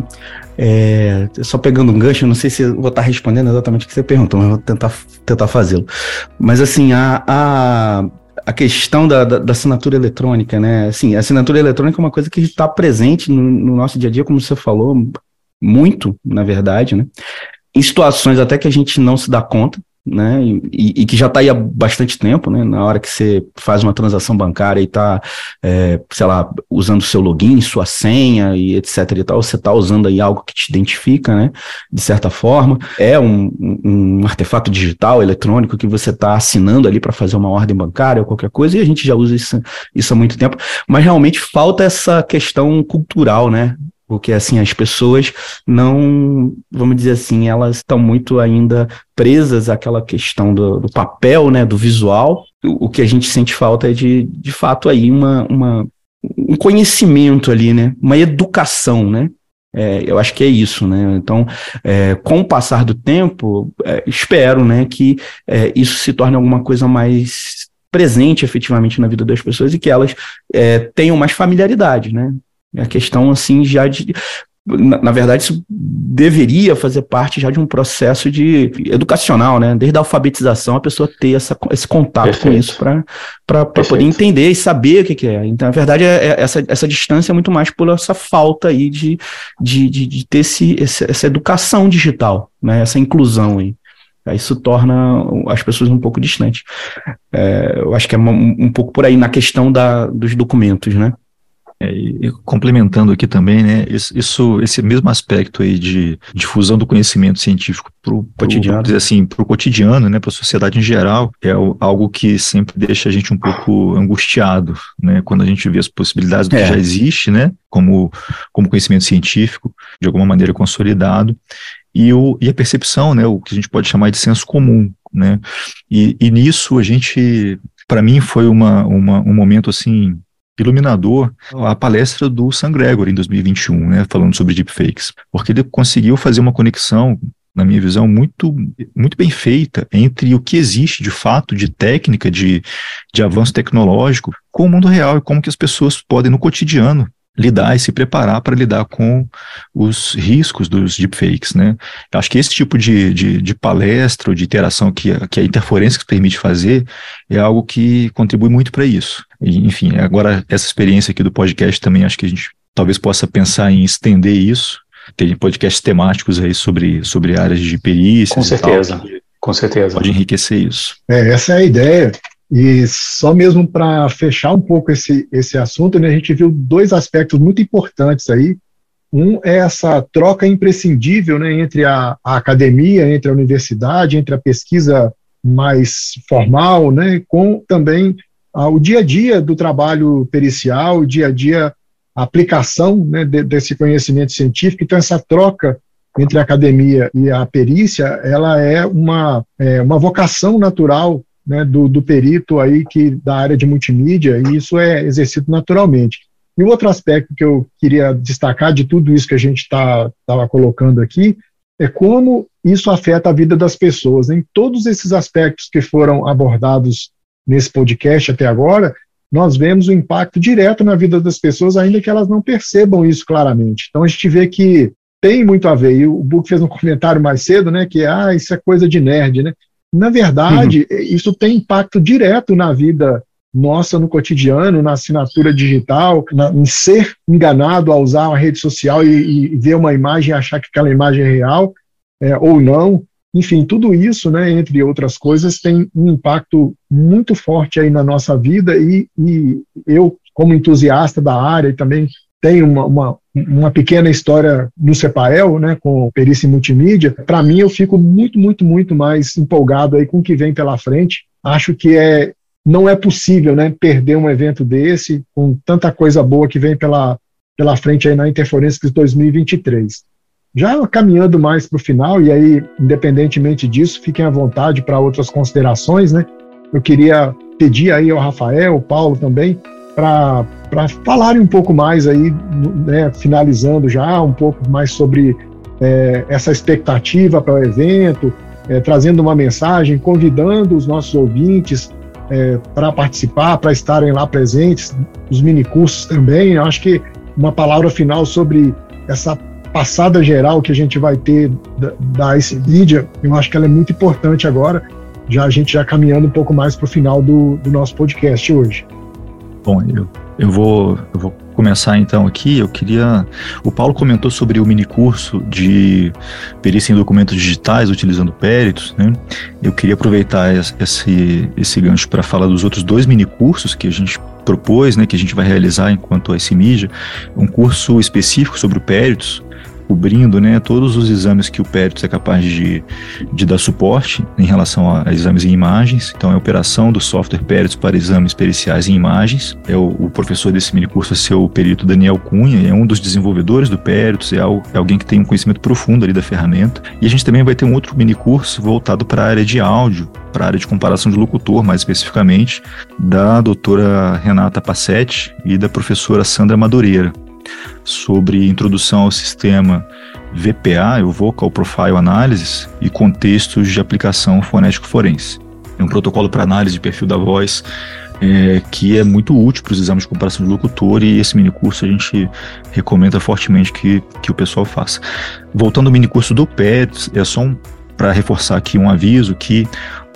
é, só pegando um gancho, não sei se vou estar respondendo exatamente o que você perguntou, mas vou tentar, tentar fazê-lo. Mas assim, a, a, a questão da, da, da, assinatura eletrônica, né? Assim, a assinatura eletrônica é uma coisa que está presente no, no, nosso dia a dia, como você falou, muito, na verdade, né? Em situações até que a gente não se dá conta, né? E, e, que já está aí há bastante tempo, né? Na hora que você faz uma transação bancária e está, é, sei lá, usando seu login, sua senha e etc e tal, você está usando aí algo que te identifica, né? De certa forma, é um, um, um artefato digital, eletrônico que você está assinando ali para fazer uma ordem bancária ou qualquer coisa e a gente já usa isso, isso há muito tempo, mas realmente falta essa questão cultural, né? Porque, assim, as pessoas não, vamos dizer assim, elas estão muito ainda presas àquela questão do, do papel, né, do visual. O, o, que a gente sente falta é de, de fato, aí uma, uma, um conhecimento ali, né, uma educação, né. É, eu acho que é isso, né? Então, é, com o passar do tempo, é, espero, né, que é, isso se torne alguma coisa mais presente efetivamente na vida das pessoas e que elas é, tenham mais familiaridade, né? É a questão, assim, já de. Na, na, verdade, isso deveria fazer parte já de um processo de educacional, né? Desde a alfabetização, a pessoa ter essa, esse contato Perfeito. com isso para poder entender e saber o que, que é. Então, na verdade, é, é, essa, essa distância é muito mais por essa falta aí de, de, de, de ter esse, esse, essa educação digital, né? Essa inclusão aí. Isso torna as pessoas um pouco distantes. É, eu acho que é um, um pouco por aí na questão da, dos documentos, né? É, e, complementando aqui também, né, isso, esse mesmo aspecto aí de difusão do conhecimento científico para o cotidiano, dizer assim, para o cotidiano, né, para a sociedade em geral, é algo que sempre deixa a gente um pouco angustiado, né, quando a gente vê as possibilidades do é. que já existe, né, como, como conhecimento científico, de alguma maneira consolidado, e, o, e a percepção, né, o que a gente pode chamar de senso comum, né, e, e nisso a gente, para mim foi uma, uma, um momento assim iluminador a palestra do Sam Gregory em 2021, né, falando sobre deepfakes, porque ele conseguiu fazer uma conexão na minha visão, muito, muito bem feita entre o que existe de fato de técnica, de, de avanço tecnológico, com o mundo real e como que as pessoas podem, no cotidiano, lidar e se preparar para lidar com os riscos dos deepfakes, né? Eu acho que esse tipo de, de, de palestra ou de interação que, que a interferência permite fazer é algo que contribui muito para isso. Enfim, agora essa experiência aqui do podcast também acho que a gente talvez possa pensar em estender isso. Tem podcasts temáticos aí sobre, sobre áreas de perícia. Com certeza, tal, com certeza. Pode enriquecer isso. É, essa é a ideia. E só mesmo para fechar um pouco esse, esse assunto, né, a gente viu dois aspectos muito importantes aí. Um é essa troca imprescindível né, entre a, a academia, entre a universidade, entre a pesquisa mais formal, né, com também ah, o dia a dia do trabalho pericial, o dia a dia, a aplicação né, de, desse conhecimento científico. Então, essa troca entre a academia e a perícia, ela é uma, é, uma vocação natural né, do, do, perito aí que da área de multimídia, e isso é exercido naturalmente. E o outro aspecto que eu queria destacar de tudo isso que a gente estava tá, colocando aqui é como isso afeta a vida das pessoas. Em todos esses aspectos que foram abordados nesse podcast até agora, nós vemos o impacto direto na vida das pessoas, ainda que elas não percebam isso claramente. Então a gente vê que tem muito a ver. E o Book fez um (laughs) comentário mais cedo, né, que ah, isso é coisa de nerd, né? Na verdade, uhum. isso tem impacto direto na vida nossa no cotidiano, na assinatura digital, na, em ser enganado a usar uma rede social e, e, ver uma imagem e achar que aquela imagem é real é, ou não. Enfim, tudo isso, né, entre outras coisas, tem um impacto muito forte aí na nossa vida e, e eu, como entusiasta da área e também tem uma, uma, uma pequena história no CEPAEL, né, com perícia multimídia, para mim eu fico muito, muito, muito mais empolgado aí com o que vem pela frente. Acho que é não é possível, né, perder um evento desse com tanta coisa boa que vem pela, pela frente aí na Interforensics 2023. Já caminhando mais para o final, e aí, independentemente disso, fiquem à vontade para outras considerações, né? Eu queria pedir aí ao Rafael, ao Paulo também, para falarem um pouco mais aí, né, finalizando já, um pouco mais sobre é, essa expectativa para o evento, é, trazendo uma mensagem, convidando os nossos ouvintes é, para participar, para estarem lá presentes, os minicursos também. Eu acho que uma palavra final sobre essa passada geral que a gente vai ter da, da Ice Media, eu acho que ela é muito importante agora, já a gente já caminhando um pouco mais para o final do, do nosso podcast hoje. Bom, eu, eu, vou, eu vou começar então aqui. Eu queria. O Paulo comentou sobre o minicurso de perícia em documentos digitais utilizando Peritos, né? Eu queria aproveitar esse, esse gancho para falar dos outros dois minicursos que a gente propôs, né, que a gente vai realizar enquanto a mídia, um curso específico sobre o Peritos, cobrindo né, todos os exames que o Peritos é capaz de, de dar suporte em relação a, exames em imagens. Então, é a operação do software Peritos para exames periciais em imagens. É o, o professor desse mini curso é seu perito Daniel Cunha, é um dos desenvolvedores do Peritos, é, é alguém que tem um conhecimento profundo ali da ferramenta. E a gente também vai ter um outro mini curso voltado para a área de áudio, para a área de comparação de locutor, mais especificamente, da doutora Renata Passetti e da professora Sandra Madureira sobre introdução ao sistema VPA, o Vocal Profile Analysis, e contextos de aplicação fonético forense. É um protocolo para análise de perfil da voz é, que é muito útil para os exames de comparação de locutor e esse mini curso a gente recomenda fortemente que, que o pessoal faça. Voltando ao mini curso do PERITS, é só um, para reforçar aqui um aviso que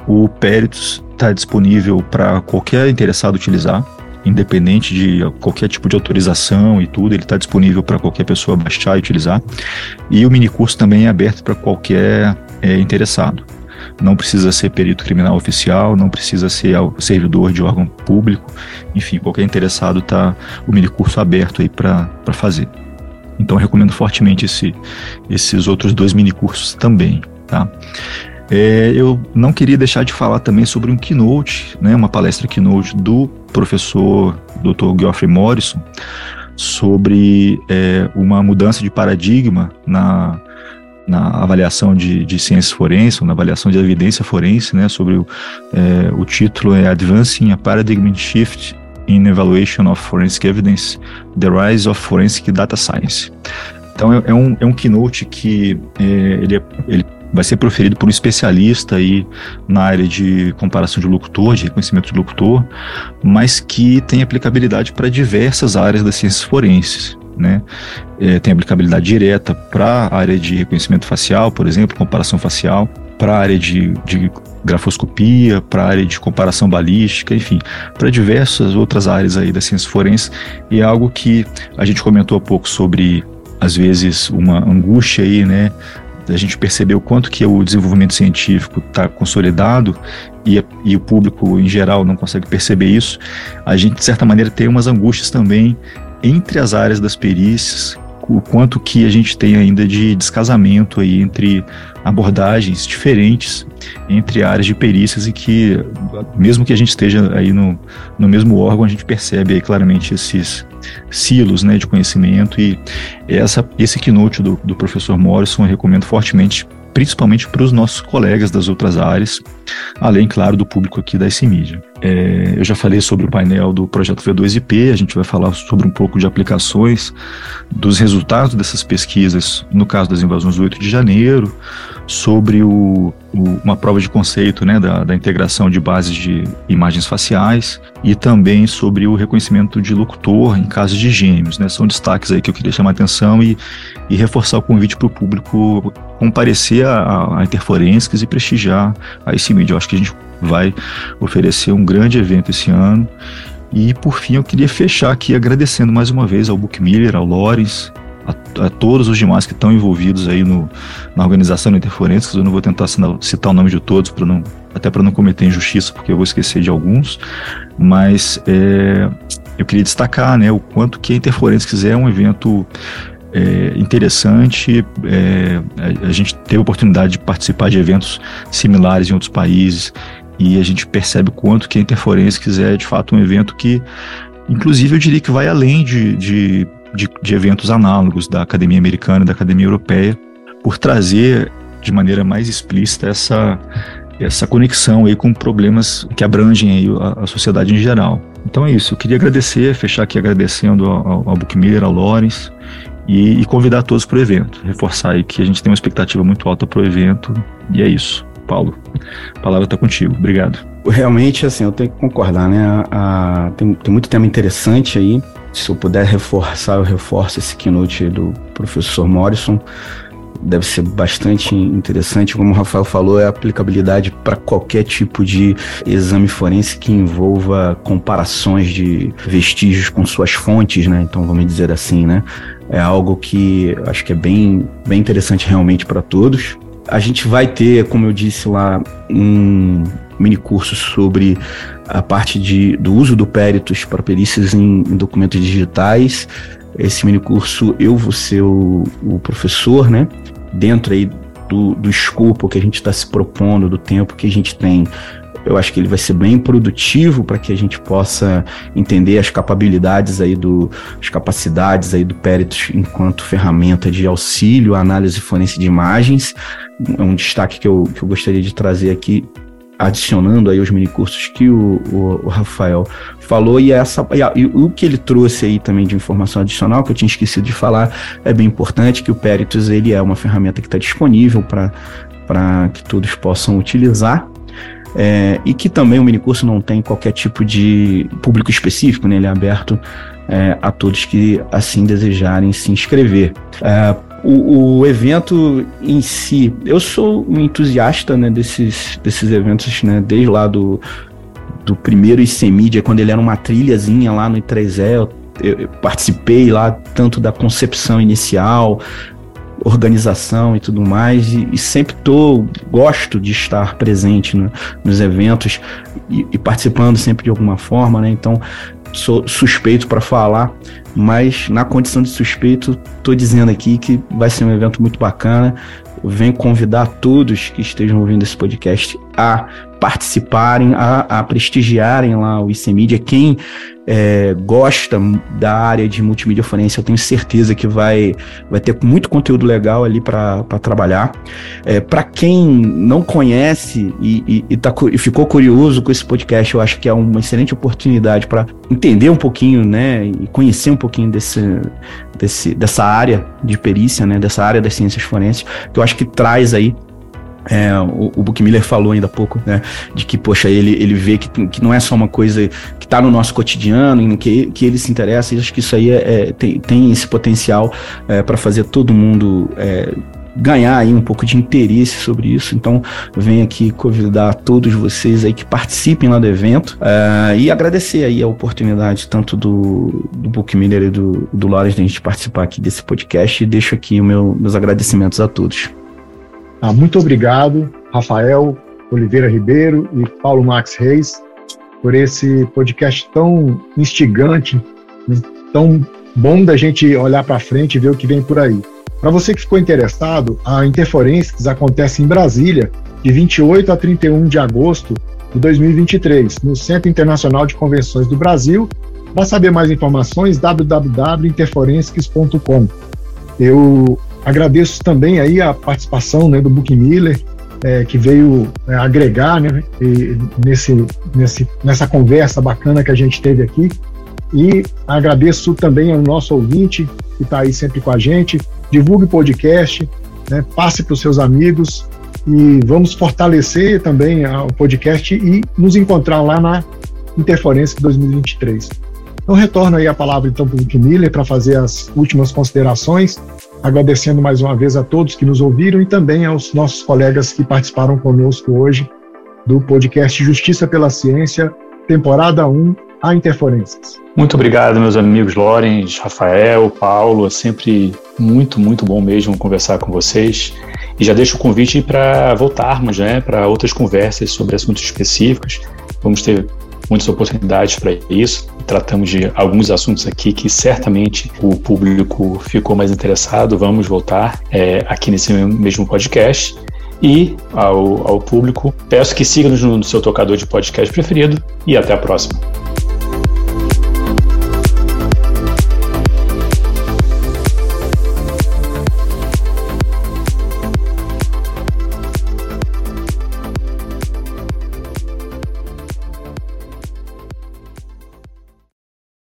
o PERITS está disponível para qualquer interessado utilizar independente de qualquer tipo de autorização e tudo, ele está disponível para qualquer pessoa baixar e utilizar. E o minicurso também é aberto para qualquer é, interessado. Não precisa ser perito criminal oficial, não precisa ser servidor de órgão público, enfim, qualquer interessado está o minicurso aberto aí para fazer. Então recomendo fortemente esse, esses outros dois minicursos também, tá? É, eu não queria deixar de falar também sobre um keynote, né, uma palestra keynote do professor Dr. Geoffrey Morrison sobre é, uma mudança de paradigma na, na avaliação de, de ciências forenses, na avaliação de evidência forense, né, sobre o, é, o título é Advancing a Paradigm Shift in Evaluation of Forensic Evidence, The Rise of Forensic Data Science. Então é, é um, é um keynote que é, ele, é, ele vai ser proferido por um especialista aí na área de comparação de locutor, de reconhecimento de locutor, mas que tem aplicabilidade para diversas áreas das ciências forenses. Né? É, tem aplicabilidade direta para a área de reconhecimento facial, por exemplo, comparação facial, para a área de, de grafoscopia, para a área de comparação balística, enfim, para diversas outras áreas aí da ciência forense. E é algo que a gente comentou há pouco sobre às vezes uma angústia aí, né, a gente perceber o quanto que o desenvolvimento científico está consolidado e, e, o público em geral não consegue perceber isso, a gente de certa maneira tem umas angústias também entre as áreas das perícias, o quanto que a gente tem ainda de descasamento aí entre abordagens diferentes entre áreas de perícias e que mesmo que a gente esteja aí no, no mesmo órgão, a gente percebe aí claramente esses silos né, de conhecimento e essa, esse keynote do, do professor Morrison eu recomendo fortemente principalmente para os nossos colegas das outras áreas, além, claro, do público aqui da S-Media. É, eu já falei sobre o painel do projeto V2IP, a gente vai falar sobre um pouco de aplicações, dos resultados dessas pesquisas, no caso das invasões do 8 de janeiro, sobre o, o, uma prova de conceito né, da, da, integração de bases de imagens faciais e também sobre o reconhecimento de locutor em casos de gêmeos. Né? São destaques aí que eu queria chamar a atenção e, e reforçar o convite para o público comparecer a, a Interforensics e prestigiar a esse mídia. Eu acho que a gente vai oferecer um grande evento esse ano. E por fim, eu queria fechar aqui agradecendo mais uma vez ao Bookmiller, ao Lawrence, a, a, todos os demais que estão envolvidos aí no, na organização do. Eu não vou tentar citar o nome de todos, para não, até para não cometer injustiça, porque eu vou esquecer de alguns. Mas é, eu queria destacar né, o quanto que a Interforensics é um evento é, interessante. É, a, gente teve a oportunidade de participar de eventos similares em outros países e a gente percebe o quanto que a Interforensics é de fato um evento que, inclusive, eu diria que vai além de, de, de, de eventos análogos da Academia Americana e da Academia Europeia, por trazer de maneira mais explícita essa essa conexão aí com problemas que abrangem aí a, a sociedade em geral. Então é isso, eu queria agradecer, fechar aqui agradecendo ao, ao ao Lawrence e, e convidar todos para o evento, reforçar aí que a gente tem uma expectativa muito alta para o evento e é isso. Paulo, a palavra está contigo, obrigado. Realmente, assim, eu tenho que concordar, né? A, a, tem, tem muito tema interessante aí. Se eu puder reforçar, eu reforço esse keynote do professor Morrison deve ser bastante interessante. Como o Rafael falou, é aplicabilidade para qualquer tipo de exame forense que envolva comparações de vestígios com suas fontes, né? Então, vamos dizer assim, né? É algo que acho que é bem, bem interessante realmente para todos. A gente vai ter, como eu disse lá, um mini curso sobre a parte de, do uso do Peritus para perícias em, em documentos digitais. Esse mini curso eu vou ser o, o professor, né? dentro aí do, do escopo que a gente está se propondo, do tempo que a gente tem, eu acho que ele vai ser bem produtivo para que a gente possa entender as capacidades aí do as capacidades aí do Peritos enquanto ferramenta de auxílio à análise forense de imagens. É um destaque que eu, que eu gostaria de trazer aqui adicionando aí os minicursos que o, o, o, Rafael falou e essa e, a, e, o que ele trouxe aí também de informação adicional que eu tinha esquecido de falar é bem importante que o Peritus ele é uma ferramenta que está disponível para que todos possam utilizar é, e que também o minicurso não tem qualquer tipo de público específico, né? ele é aberto é, a todos que assim desejarem se inscrever. É, o, o, evento em si, eu sou um entusiasta né, desses, desses eventos, né, desde lá do, do primeiro ICMídia, quando ele era uma trilhazinha lá no I3E, eu, eu participei lá tanto da concepção inicial, organização e tudo mais, e, e sempre tô, gosto de estar presente no, nos eventos e, e, participando sempre de alguma forma, né? Então sou suspeito para falar, mas na condição de suspeito, estou dizendo aqui que vai ser um evento muito bacana. Venho convidar todos que estejam ouvindo esse podcast a participarem, a, a prestigiarem lá o ICMídia. Quem é, gosta da área de multimídia forense, eu tenho certeza que vai, vai ter muito conteúdo legal ali para trabalhar. É, para quem não conhece e, e, e, tá, e ficou curioso com esse podcast, eu acho que é uma excelente oportunidade para entender um pouquinho, né, e conhecer um pouquinho desse, desse, dessa área de perícia, né, dessa área das ciências forenses, que eu acho que traz aí é, o, o falou ainda há pouco, né, de que, poxa, ele, ele vê que, que não é só uma coisa que está no nosso cotidiano, que, que ele se interessa, e acho que isso aí é, é tem, tem esse potencial é, para fazer todo mundo é, ganhar aí um pouco de interesse sobre isso. Então, venho aqui convidar todos vocês aí que participem lá do evento uh, e agradecer aí a oportunidade tanto do, do e do, do Lawrence de a gente participar aqui desse podcast e deixo aqui meu, meus agradecimentos a todos. Ah, muito obrigado, Rafael Oliveira Ribeiro e Paulo Max Reis, por esse podcast tão instigante, tão bom da gente olhar para frente e ver o que vem por aí. Para você que ficou interessado, a Interforensics acontece em Brasília, de 28 a 31 de agosto de 2023, no Centro Internacional de Convenções do Brasil. Para saber mais informações, www.interforensics.com. Eu Agradeço também aí a participação né, do Book Miller, é, que veio é, agregar né, nesse, nesse, nessa conversa bacana que a gente teve aqui. E agradeço também ao nosso ouvinte que está aí sempre com a gente. Divulgue o podcast, né, passe para os seus amigos e vamos fortalecer também o podcast e nos encontrar lá na Interferência 2023. Então, retorno aí a palavra então para o Miller para fazer as últimas considerações agradecendo mais uma vez a todos que nos ouviram e também aos nossos colegas que participaram conosco hoje do podcast Justiça pela Ciência, temporada 1, a Interferências. Muito obrigado, meus amigos Lorenz, Rafael, Paulo. É sempre muito, muito bom mesmo conversar com vocês. E já deixo o convite para voltarmos né, para outras conversas sobre assuntos específicos. Vamos ter muitas oportunidades para isso. Tratamos de alguns assuntos aqui que certamente o público ficou mais interessado. Vamos voltar é, aqui nesse mesmo podcast. E ao, ao público, peço que siga-nos no seu tocador de podcast preferido e até a próxima.